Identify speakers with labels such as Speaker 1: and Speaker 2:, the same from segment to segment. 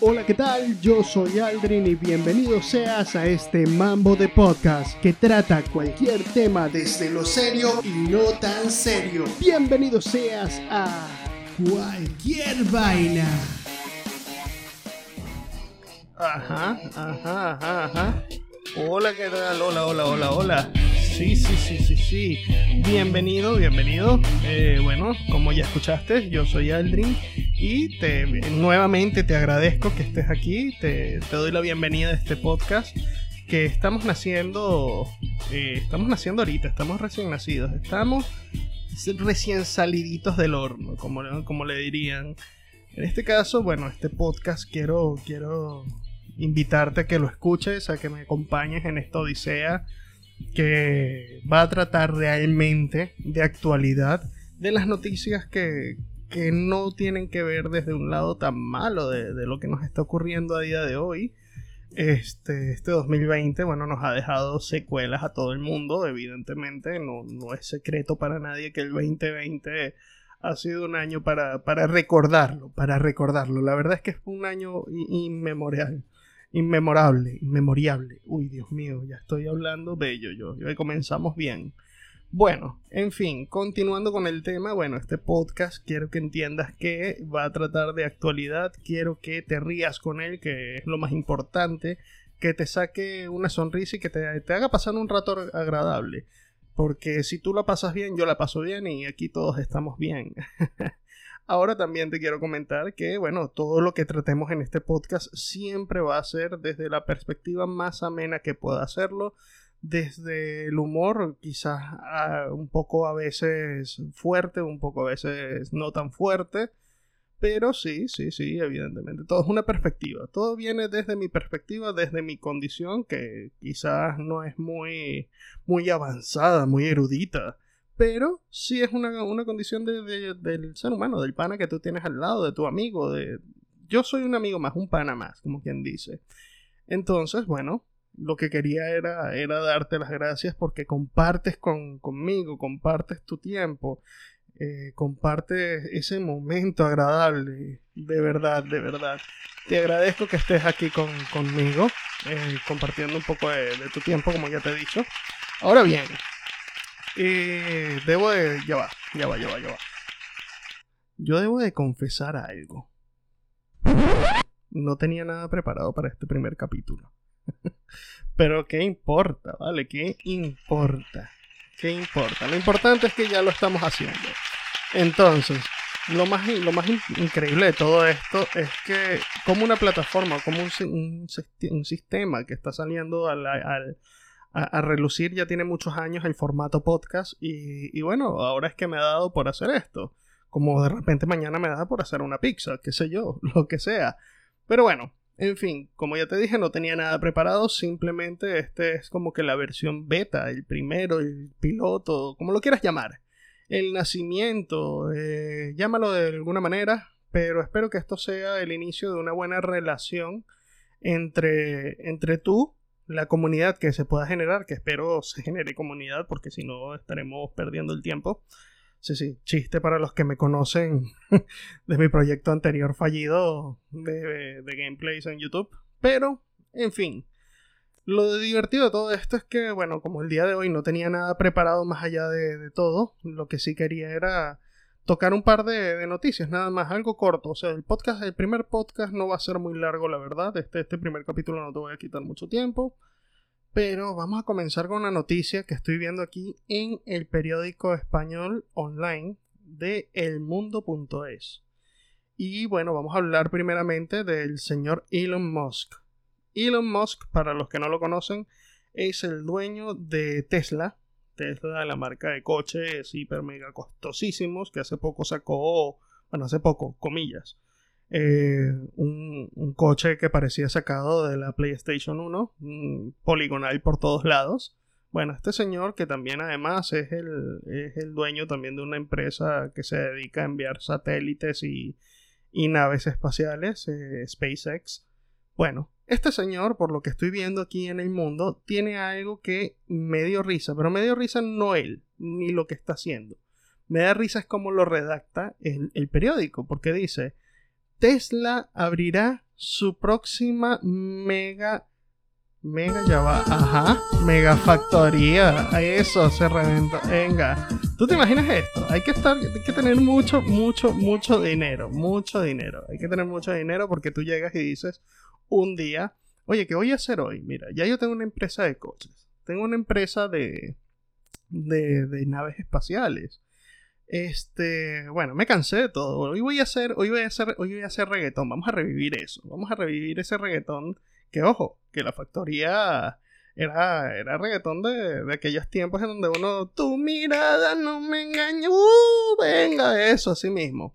Speaker 1: Hola, ¿qué tal? Yo soy Aldrin y bienvenido seas a este Mambo de Podcast que trata cualquier tema desde lo serio y no tan serio. Bienvenido seas a cualquier vaina. Ajá, ajá, ajá, ajá. Hola, ¿qué tal? Hola, hola, hola, hola. Sí, sí, sí, sí, sí. Bienvenido, bienvenido. Eh, bueno, como ya escuchaste, yo soy Aldrin y te, nuevamente te agradezco que estés aquí. Te, doy la bienvenida a este podcast que estamos naciendo. Eh, estamos naciendo ahorita, estamos recién nacidos. Estamos recién saliditos del horno, como, como le dirían. En este caso, bueno, este podcast quiero, quiero invitarte a que lo escuches, a que me acompañes en esta odisea que va a tratar realmente de actualidad de las noticias que, que no tienen que ver desde un lado tan malo de, lo que nos está ocurriendo a día de hoy. Este, este 2020, bueno, nos ha dejado secuelas a todo el mundo, evidentemente, no, no es secreto para nadie que el 2020 ha sido un año para, para recordarlo, para recordarlo. La verdad es que es un año inmemorial inmemorable, inmemoriable. Uy, Dios mío, ya estoy hablando bello yo. Y comenzamos bien. Bueno, en fin, continuando con el tema, bueno, este podcast quiero que entiendas que va a tratar de actualidad, quiero que te rías con él, que es lo más importante, que te saque una sonrisa y que te, haga pasar un rato agradable. Porque si tú la pasas bien, yo la paso bien y aquí todos estamos bien. Ahora también te quiero comentar que, bueno, todo lo que tratemos en este podcast siempre va a ser desde la perspectiva más amena que pueda hacerlo, desde el humor, quizás ah, un poco a veces fuerte, un poco a veces no tan fuerte, pero sí, sí, sí, evidentemente, todo es una perspectiva, todo viene desde mi perspectiva, desde mi condición, que quizás no es muy, muy avanzada, muy erudita pero sí es una, condición del ser humano, del pana que tú tienes al lado, de tu amigo, de... Yo soy un amigo más, un pana más, como quien dice. Entonces, bueno, lo que quería era, era darte las gracias porque compartes con, conmigo, compartes tu tiempo, eh, compartes ese momento agradable, de verdad, de verdad. Te agradezco que estés aquí conmigo, eh, compartiendo un poco de tu tiempo, como ya te he dicho. Ahora bien, eh, debo de. Ya va, ya va, ya va, ya va. Yo debo de confesar algo. No tenía nada preparado para este primer capítulo. Pero ¿qué importa? ¿Vale? ¿Qué importa? ¿Qué importa? Lo importante es que ya lo estamos haciendo. Entonces, lo más, lo más increíble de todo esto es que como una plataforma, como un, sistema que está saliendo al, al, a, relucir ya tiene muchos años el formato podcast y, bueno, ahora es que me ha dado por hacer esto. Como de repente mañana me da por hacer una pizza, qué sé yo, lo que sea. Pero bueno, en fin, como ya te dije, no tenía nada preparado, simplemente este es como que la versión beta, el primero, el piloto, como lo quieras llamar. El nacimiento, eh, llámalo de alguna manera, pero espero que esto sea el inicio de una buena relación entre, entre tú la comunidad que se pueda generar, que espero se genere comunidad, porque si no estaremos perdiendo el tiempo. Sí, sí, chiste para los que me conocen de mi proyecto anterior fallido de, gameplays en YouTube. Pero, en fin, lo divertido de todo esto es que, bueno, como el día de hoy no tenía nada preparado más allá de todo, lo que sí quería era tocar un par de, noticias, nada más, algo corto. O sea, el podcast, el primer podcast no va a ser muy largo, la verdad. Este, este primer capítulo no te voy a quitar mucho tiempo. Pero vamos a comenzar con una noticia que estoy viendo aquí en el periódico español online de elmundo.es. Y bueno, vamos a hablar primeramente del señor Elon Musk. Elon Musk, para los que no lo conocen, es el dueño de Tesla, Tesla, la marca de coches hiper mega costosísimos, que hace poco sacó, bueno, hace poco, comillas, eh, un, coche que parecía sacado de la PlayStation 1, poligonal por todos lados. Bueno, este señor que también además es el, es el dueño también de una empresa que se dedica a enviar satélites y, naves espaciales, eh, SpaceX. Bueno, este señor, por lo que estoy viendo aquí en el mundo, tiene algo que me dio risa, pero me dio risa no él, ni lo que está haciendo. Me da risa es como lo redacta el periódico, porque dice, Tesla abrirá su próxima mega Mega ya va, ajá, mega factoría, eso se reventó, venga, ¿tú te imaginas esto? Hay que estar, hay que tener mucho, mucho, mucho dinero, mucho dinero, hay que tener mucho dinero porque tú llegas y dices un día, oye, ¿qué voy a hacer hoy? Mira, ya yo tengo una empresa de coches, tengo una empresa de, de, de naves espaciales, este, bueno, me cansé de todo. Hoy voy a hacer, hoy voy a hacer, hoy voy a hacer reggaetón. Vamos a revivir eso. Vamos a revivir ese reggaetón que ojo, que la factoría era, era reggaetón de, de, aquellos tiempos en donde uno, tu mirada no me engaña, uh, venga, eso, así mismo.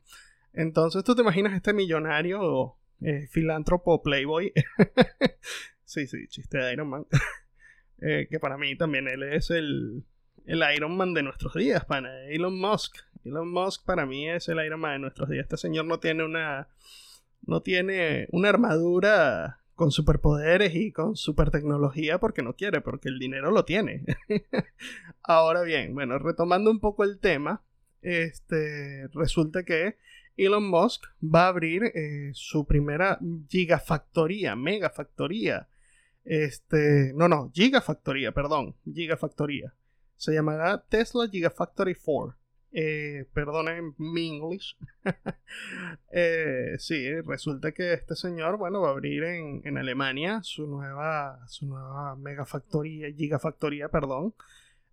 Speaker 1: Entonces tú te imaginas este millonario, eh, filántropo, playboy. sí, sí, chiste de Iron Man. eh, que para mí también él es el, el Iron Man de nuestros días, para Elon Musk. Elon Musk para mí es el Iron Man de nuestros días. Este señor no tiene una, no tiene una armadura con superpoderes y con super tecnología porque no quiere, porque el dinero lo tiene. Ahora bien, bueno, retomando un poco el tema, este, resulta que Elon Musk va a abrir eh, su primera gigafactoría, megafactoría. Este, no, no, gigafactoría, perdón, gigafactoría. Se llamará Tesla Gigafactory 4. Eh, perdonen mi English. eh, sí, resulta que este señor, bueno, va a abrir en, en Alemania su nueva, su nueva megafactoría, gigafactoría, perdón,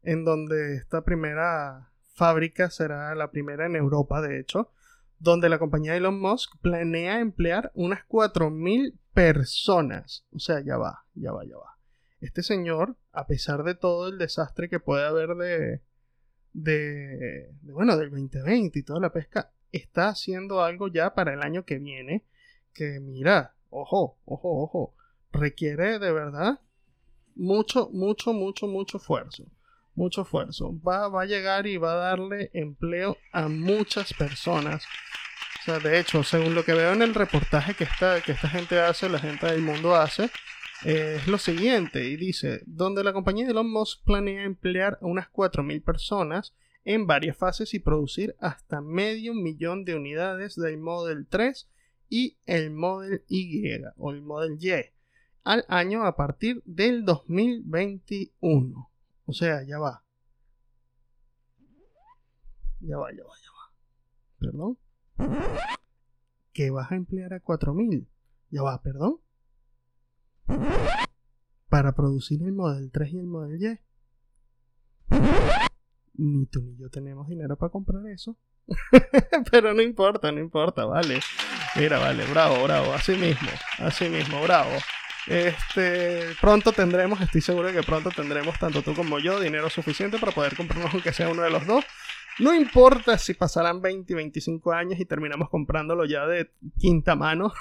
Speaker 1: en donde esta primera fábrica será la primera en Europa, de hecho, donde la compañía Elon Musk planea emplear unas 4.000 personas. O sea, ya va, ya va, ya va. Este señor, a pesar de todo el desastre que puede haber de, de, bueno, del 2020 y toda la pesca, está haciendo algo ya para el año que viene que mira, ojo, ojo, ojo, requiere de verdad mucho, mucho, mucho, mucho esfuerzo. Mucho esfuerzo. Va, va a llegar y va a darle empleo a muchas personas. O sea, de hecho, según lo que veo en el reportaje que esta, que esta gente hace, la gente del mundo hace, es lo siguiente, y dice, donde la compañía de Elon Musk planea emplear a unas 4.000 personas en varias fases y producir hasta medio millón de unidades del Model 3 y el Model Y o el Model Y al año a partir del 2021. O sea, ya va. Ya va, ya va, ya va. Perdón. ¿Que vas a emplear a 4.000? Ya va, perdón para producir el Model 3 y el Model Y. Ni tú ni yo tenemos dinero para comprar eso. Pero no importa, no importa, vale. Mira, vale, bravo, bravo, así mismo, así mismo, bravo. Este, pronto tendremos, estoy seguro de que pronto tendremos, tanto tú como yo, dinero suficiente para poder comprarnos aunque sea uno de los dos. No importa si pasarán 20 y 25 años y terminamos comprándolo ya de quinta mano.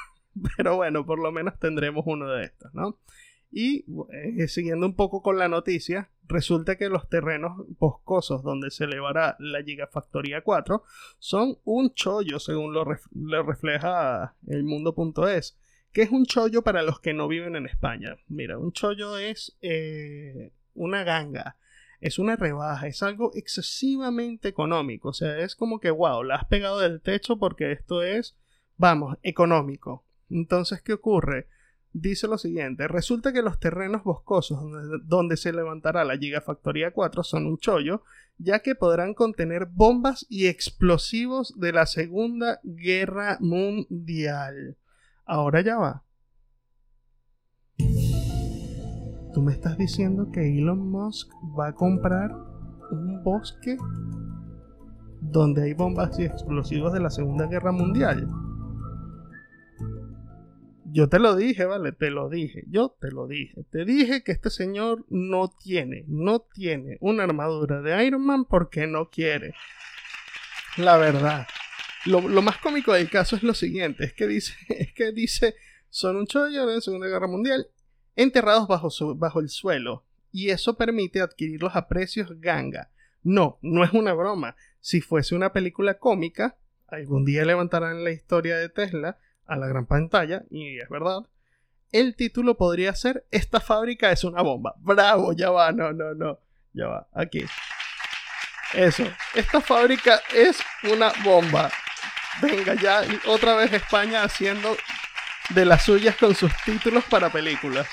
Speaker 1: Pero bueno, por lo menos tendremos uno de estos, ¿no? Y eh, siguiendo un poco con la noticia, resulta que los terrenos boscosos donde se elevará la Gigafactoría 4 son un chollo, según lo, refleja el mundo.es. ¿Qué es un chollo para los que no viven en España? Mira, un chollo es eh, una ganga, es una rebaja, es algo excesivamente económico. O sea, es como que, wow, la has pegado del techo porque esto es, vamos, económico. Entonces, ¿qué ocurre? Dice lo siguiente, resulta que los terrenos boscosos donde, se levantará la Gigafactoría 4 son un chollo, ya que podrán contener bombas y explosivos de la Segunda Guerra Mundial. Ahora ya va. ¿Tú me estás diciendo que Elon Musk va a comprar un bosque donde hay bombas y explosivos de la Segunda Guerra Mundial? Yo te lo dije, vale, te lo dije, yo te lo dije. Te dije que este señor no tiene, no tiene una armadura de Iron Man porque no quiere. La verdad. Lo, más cómico del caso es lo siguiente, es que dice, es que dice, son un chollo de Segunda Guerra Mundial enterrados bajo, bajo el suelo y eso permite adquirirlos a precios ganga. No, no es una broma. Si fuese una película cómica, algún día levantarán la historia de Tesla a la gran pantalla, y es verdad, el título podría ser Esta fábrica es una bomba. Bravo, ya va, no, no, no, ya va, aquí. Eso, esta fábrica es una bomba. Venga, ya otra vez España haciendo de las suyas con sus títulos para películas.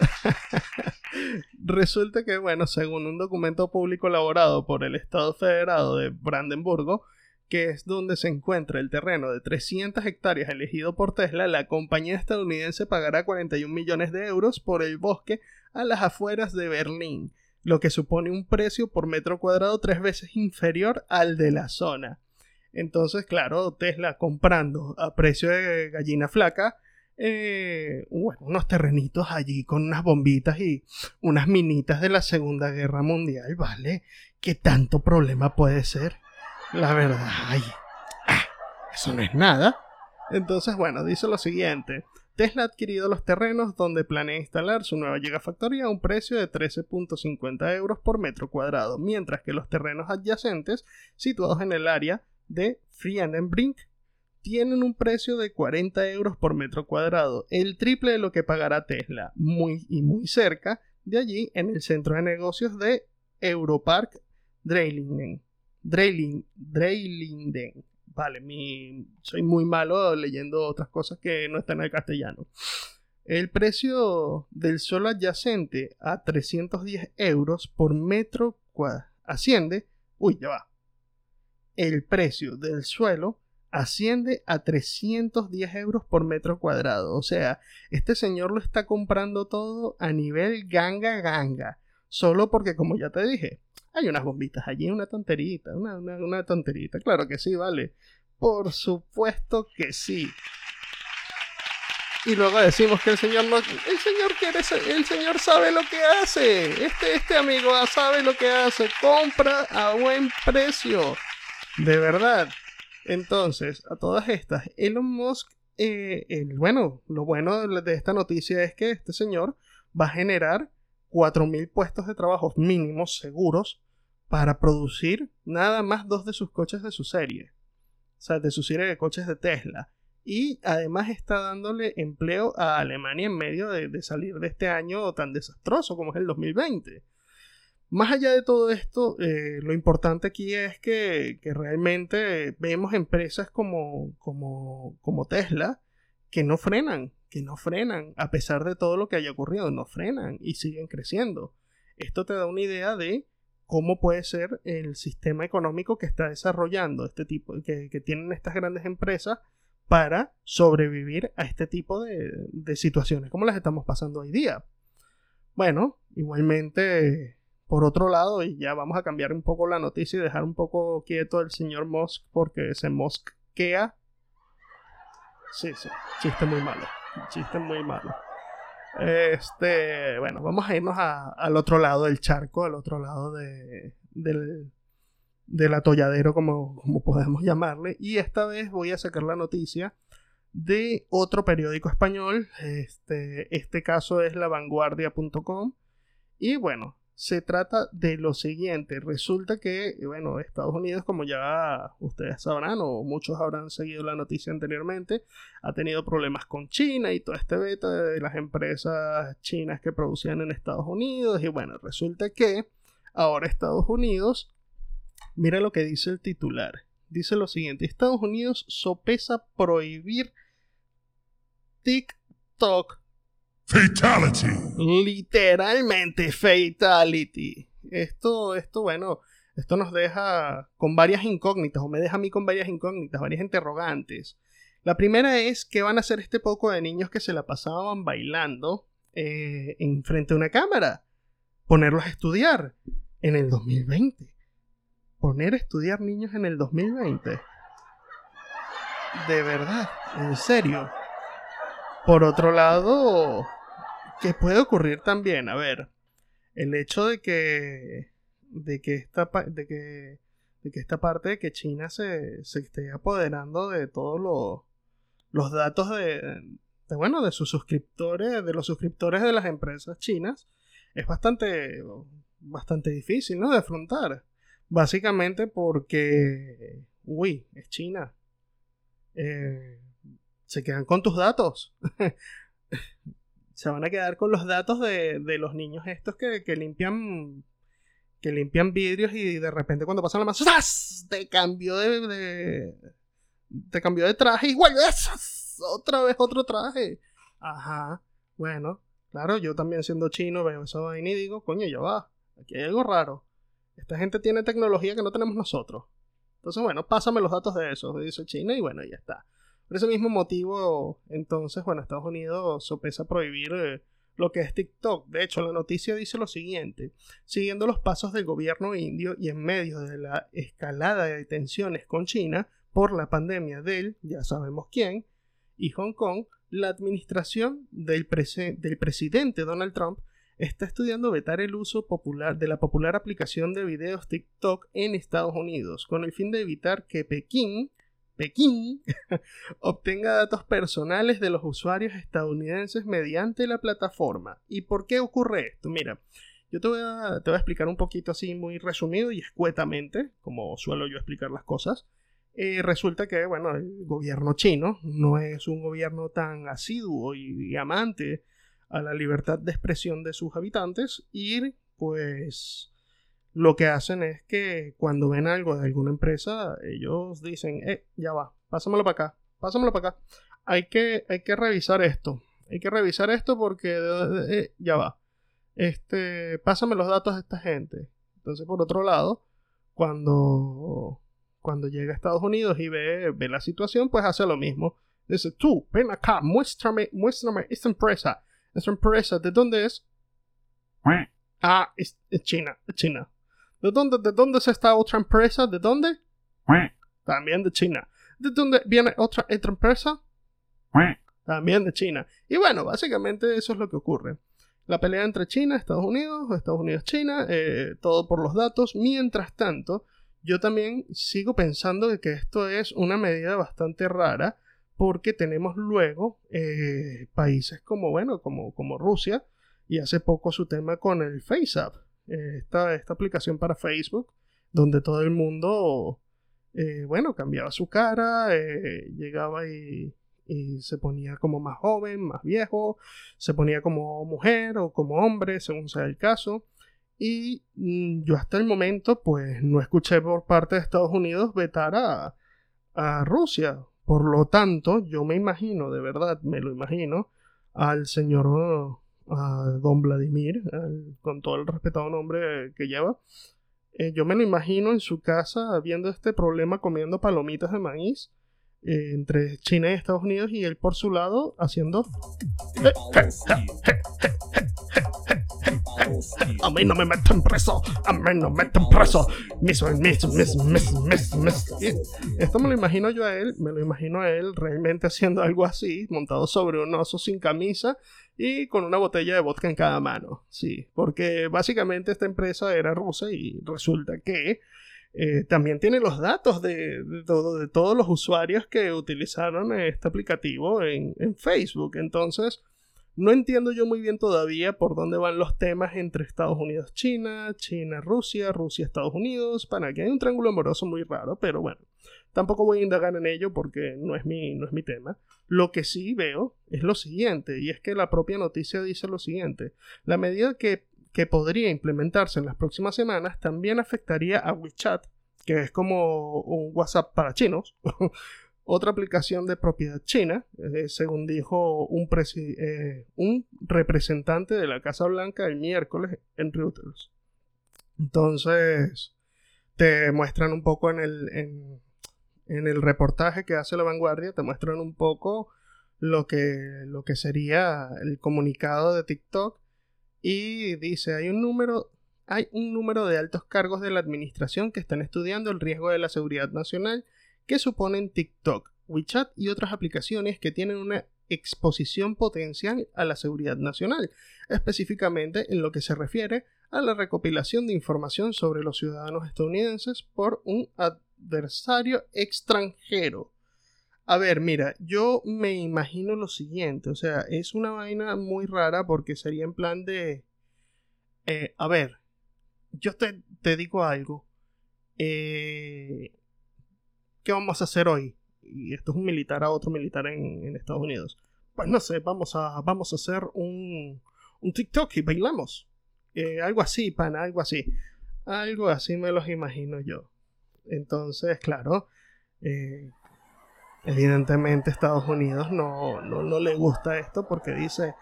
Speaker 1: Resulta que, bueno, según un documento público elaborado por el Estado Federado de Brandenburgo, que es donde se encuentra el terreno de 300 hectáreas elegido por Tesla, la compañía estadounidense pagará 41 millones de euros por el bosque a las afueras de Berlín, lo que supone un precio por metro cuadrado tres veces inferior al de la zona. Entonces, claro, Tesla comprando a precio de gallina flaca, eh, unos terrenitos allí con unas bombitas y unas minitas de la Segunda Guerra Mundial, ¿vale? ¿Qué tanto problema puede ser? La verdad, ay, ah, eso no es nada. Entonces, bueno, dice lo siguiente. Tesla ha adquirido los terrenos donde planea instalar su nueva Gigafactoría a un precio de 13.50 euros por metro cuadrado, mientras que los terrenos adyacentes, situados en el área de Friedenbrink, tienen un precio de 40 euros por metro cuadrado, el triple de lo que pagará Tesla, muy y muy cerca de allí en el centro de negocios de Europark Dreilingen. Dreilingen. Vale, mi, soy muy malo leyendo otras cosas que no están en el castellano. El precio del suelo adyacente a 310 euros por metro cuadrado asciende. Uy, ya va. El precio del suelo asciende a 310 euros por metro cuadrado. O sea, este señor lo está comprando todo a nivel ganga ganga. Solo porque, como ya te dije, hay unas bombitas allí, una tonterita, una, una, tonterita. Claro que sí, vale. Por supuesto que sí. Y luego decimos que el señor no. El señor quiere. El señor sabe lo que hace. Este, este amigo sabe lo que hace. Compra a buen precio. De verdad. Entonces, a todas estas, Elon Musk, eh, bueno, lo bueno de esta noticia es que este señor va a generar 4.000 puestos de trabajo mínimos seguros para producir nada más dos de sus coches de su serie. O sea, de su serie de coches de Tesla. Y además está dándole empleo a Alemania en medio de, salir de este año tan desastroso como es el 2020. Más allá de todo esto, eh, lo importante aquí es que, realmente vemos empresas como, como, como, Tesla que no frenan, que no frenan, a pesar de todo lo que haya ocurrido, no frenan y siguen creciendo. Esto te da una idea de cómo puede ser el sistema económico que está desarrollando este tipo, que, que tienen estas grandes empresas para sobrevivir a este tipo de, situaciones como las estamos pasando hoy día. Bueno, igualmente por otro lado, y ya vamos a cambiar un poco la noticia y dejar un poco quieto al señor Musk porque se mosquea. Sí, sí, chiste muy malo. Chiste muy malo. Este, bueno, vamos a irnos al otro lado del charco, al otro lado de, del, del atolladero, como, como podemos llamarle. Y esta vez voy a sacar la noticia de otro periódico español. Este, este caso es lavanguardia.com. Y bueno, se trata de lo siguiente. Resulta que, bueno, Estados Unidos, como ya ustedes sabrán, o muchos habrán seguido la noticia anteriormente, ha tenido problemas con China y todo este beta de las empresas chinas que producían en Estados Unidos. Y bueno, resulta que ahora Estados Unidos, mira lo que dice el titular. Dice lo siguiente, Estados Unidos sopesa prohibir TikTok Fatality. Literalmente fatality. Esto, esto, bueno, esto nos deja con varias incógnitas, o me deja a mí con varias incógnitas, varias interrogantes. La primera es qué van a hacer este poco de niños que se la pasaban bailando eh, en frente a una cámara. Ponerlos a estudiar en el 2020. Poner a estudiar niños en el 2020. De verdad, en serio. Por otro lado, que puede ocurrir también, a ver, el hecho de que de que esta de que de que esta parte de que China se, se esté apoderando de todos los datos de, de, bueno de sus suscriptores de los suscriptores de las empresas chinas es bastante bastante difícil no de afrontar. Básicamente porque uy es China. Eh, se quedan con tus datos se van a quedar con los datos de, los niños estos que, limpian que limpian vidrios y de repente cuando pasan la mano te cambió de, de te cambió de traje igual otra vez otro traje. Ajá, bueno, claro, yo también siendo chino veo esa vaina y digo, coño, ya va, aquí hay algo raro. Esta gente tiene tecnología que no tenemos nosotros. Entonces, bueno, pásame los datos de eso, dice China, y bueno, ya está. Por ese mismo motivo, entonces, bueno, Estados Unidos sopesa prohibir eh, lo que es TikTok. De hecho, la noticia dice lo siguiente. Siguiendo los pasos del gobierno indio y en medio de la escalada de tensiones con China por la pandemia del, ya sabemos quién, y Hong Kong, la administración del, del presidente Donald Trump está estudiando vetar el uso popular de la popular aplicación de videos TikTok en Estados Unidos, con el fin de evitar que Pekín Pekín obtenga datos personales de los usuarios estadounidenses mediante la plataforma. ¿Y por qué ocurre esto? Mira, yo te voy a, explicar un poquito así muy resumido y escuetamente, como suelo yo explicar las cosas. Eh, resulta que, bueno, el gobierno chino no es un gobierno tan asiduo y, y amante a la libertad de expresión de sus habitantes y pues lo que hacen es que cuando ven algo de alguna empresa, ellos dicen, eh, ya va, pásamelo para acá, pásamelo para acá. Hay que, hay que revisar esto. Hay que revisar esto porque eh, ya va. Este, pásame los datos de esta gente. Entonces, por otro lado, cuando, cuando llega a Estados Unidos y ve, ve la situación, pues hace lo mismo. Dice, tú, ven acá, muéstrame, muéstrame esta empresa. Esta empresa, ¿de dónde es? Ah, es, es China, es China. ¿De dónde, ¿De dónde es esta otra empresa? ¿De dónde? También de China. ¿De dónde viene otra, otra empresa? También de China. Y bueno, básicamente eso es lo que ocurre. La pelea entre China, Estados Unidos, Estados Unidos, China, eh, todo por los datos. Mientras tanto, yo también sigo pensando que esto es una medida bastante rara porque tenemos luego eh, países como, bueno, como, como Rusia y hace poco su tema con el FaceApp esta, esta aplicación para Facebook, donde todo el mundo, eh, bueno, cambiaba su cara, eh, llegaba y, y, se ponía como más joven, más viejo, se ponía como mujer o como hombre, según sea el caso. Y mm, yo hasta el momento, pues, no escuché por parte de Estados Unidos vetar a, a Rusia. Por lo tanto, yo me imagino, de verdad, me lo imagino, al señor a don Vladimir, con todo el respetado nombre que lleva. Eh, yo me lo imagino en su casa viendo este problema comiendo palomitas de maíz eh, entre China y Estados Unidos y él por su lado haciendo... A mí no me meten preso, a mí no me meten preso. Esto me lo imagino yo a él, me lo imagino a él realmente haciendo algo así, montado sobre un oso sin camisa y con una botella de vodka en cada mano. Sí, porque básicamente esta empresa era rusa y resulta que eh, también tiene los datos de, de, todos los usuarios que utilizaron este aplicativo en, en Facebook. Entonces, no entiendo yo muy bien todavía por dónde van los temas entre Estados Unidos-China, China-Rusia, Rusia-Estados Unidos. Para que hay un triángulo amoroso muy raro, pero bueno, tampoco voy a indagar en ello porque no es mi, no es mi tema. Lo que sí veo es lo siguiente, y es que la propia noticia dice lo siguiente. La medida que, que podría implementarse en las próximas semanas también afectaría a WeChat, que es como un WhatsApp para chinos. otra aplicación de propiedad china, eh, según dijo un, eh, un, representante de la Casa Blanca el miércoles en Reuters. Entonces, te muestran un poco en el, en el reportaje que hace la vanguardia, te muestran un poco lo que, lo que sería el comunicado de TikTok y dice, hay un número hay un número de altos cargos de la administración que están estudiando el riesgo de la seguridad nacional que suponen TikTok, WeChat y otras aplicaciones que tienen una exposición potencial a la seguridad nacional, específicamente en lo que se refiere a la recopilación de información sobre los ciudadanos estadounidenses por un adversario extranjero. A ver, mira, yo me imagino lo siguiente, o sea, es una vaina muy rara porque sería en plan de... Eh, a ver, yo te, te digo algo. Eh, ¿qué vamos a hacer hoy? Y esto es un militar a otro militar en, Estados Unidos. Pues no sé, vamos a, vamos a hacer un, un TikTok y bailamos. Eh, algo así, pana, algo así. Algo así me los imagino yo. Entonces, claro, eh, Evidentemente Estados Unidos no, no, no le gusta esto porque dice,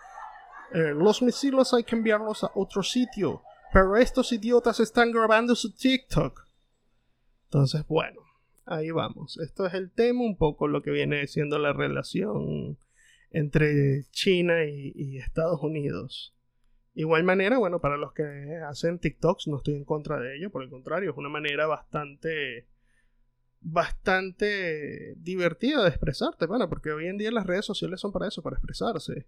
Speaker 1: eh, los misiles hay que enviarlos a otro sitio, pero estos idiotas están grabando su TikTok. Entonces, bueno, ahí vamos. Esto es el tema, un poco lo que viene siendo la relación entre China y, Estados Unidos. Igual manera, bueno, para los que hacen TikToks, no estoy en contra de ello, por el contrario, es una manera bastante bastante divertida de expresarte, bueno, porque hoy en día las redes sociales son para eso, para expresarse,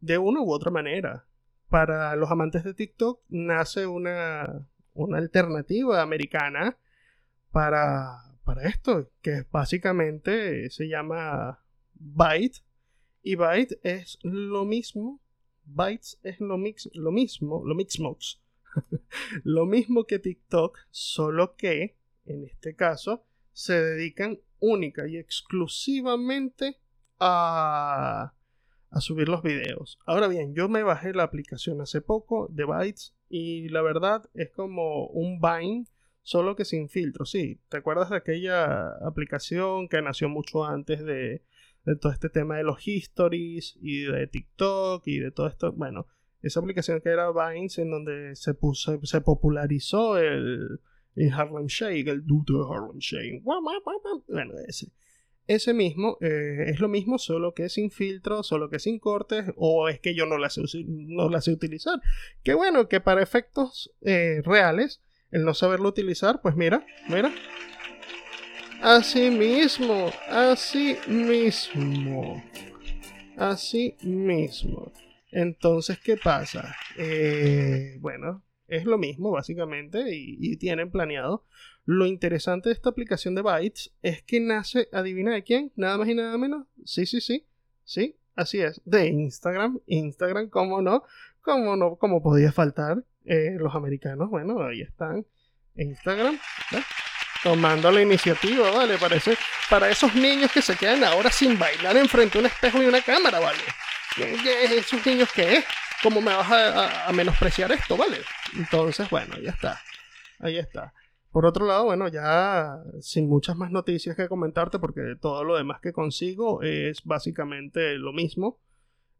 Speaker 1: de una u otra manera. Para los amantes de TikTok nace una, una alternativa americana para, para esto, que básicamente se llama Byte, y Byte es lo mismo, Bytes es lo, mix, lo mismo, lo mismo, lo mismo que TikTok, solo que, en este caso, se dedican única y exclusivamente a, a subir los videos. Ahora bien, yo me bajé la aplicación hace poco de Bytes y la verdad es como un Vine, solo que sin filtro. Sí, ¿te acuerdas de aquella aplicación que nació mucho antes de, de todo este tema de los histories y de TikTok y de todo esto? Bueno, esa aplicación que era Vines en donde se puso, se popularizó el, en Harlem Shake, el dude de Harlem Shake. Bueno, ese. Ese mismo eh, es lo mismo, solo que sin filtro, solo que sin cortes, o es que yo no la sé, no la sé utilizar. Que bueno, que para efectos eh, reales, el no saberlo utilizar, pues mira, mira. Así mismo, así mismo. Así mismo. Entonces, ¿qué pasa? Eh, bueno, es lo mismo, básicamente, y, tienen planeado. Lo interesante de esta aplicación de Bytes es que nace, adivina de quién, nada más y nada menos. Sí, sí, sí, sí, así es, de Instagram. Instagram, ¿cómo no? ¿Cómo no? ¿Cómo podía faltar? Eh, los americanos, bueno, ahí están. Instagram, tomando la iniciativa, ¿vale? Parece para esos niños que se quedan ahora sin bailar enfrente de un espejo y una cámara, ¿vale? ¿Esos niños qué es? ¿Cómo me vas a, menospreciar esto, vale? Entonces, bueno, ya está. Ahí está. Por otro lado, bueno, ya sin muchas más noticias que comentarte, porque todo lo demás que consigo es básicamente lo mismo,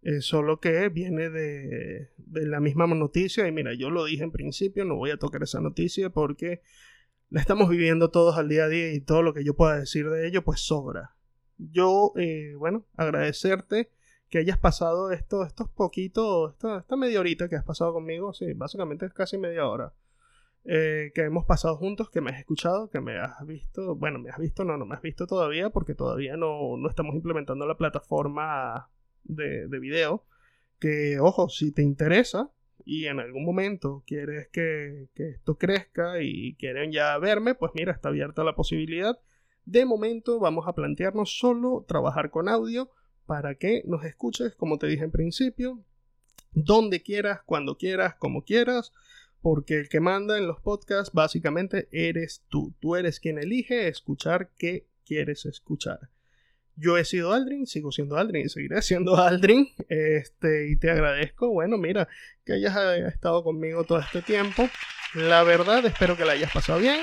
Speaker 1: eh, solo que viene de, de, la misma noticia. Y mira, yo lo dije en principio, no voy a tocar esa noticia porque la estamos viviendo todos al día a día y todo lo que yo pueda decir de ello, pues sobra. Yo, eh, bueno, agradecerte que hayas pasado esto, estos poquitos, esta, esta, media horita que has pasado conmigo, sí, básicamente es casi media hora, eh, que hemos pasado juntos, que me has escuchado, que me has visto, bueno, me has visto, no, no me has visto todavía porque todavía no, no estamos implementando la plataforma de, de video, que ojo, si te interesa y en algún momento quieres que, que esto crezca y quieren ya verme, pues mira, está abierta la posibilidad. De momento vamos a plantearnos solo trabajar con audio para que nos escuches, como te dije en principio, donde quieras, cuando quieras, como quieras, porque el que manda en los podcasts básicamente eres tú. Tú eres quien elige escuchar qué quieres escuchar. Yo he sido Aldrin, sigo siendo Aldrin y seguiré siendo Aldrin. Este, y te agradezco, bueno, mira, que hayas eh, estado conmigo todo este tiempo. La verdad, espero que la hayas pasado bien.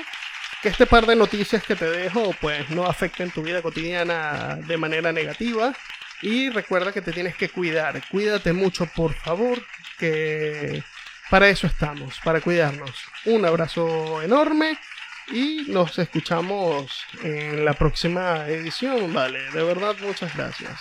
Speaker 1: Que este par de noticias que te dejo, pues no afecten tu vida cotidiana de manera negativa. Y recuerda que te tienes que cuidar. Cuídate mucho, por favor, que para eso estamos, para cuidarnos. Un abrazo enorme y nos escuchamos en la próxima edición. Vale, de verdad, muchas gracias.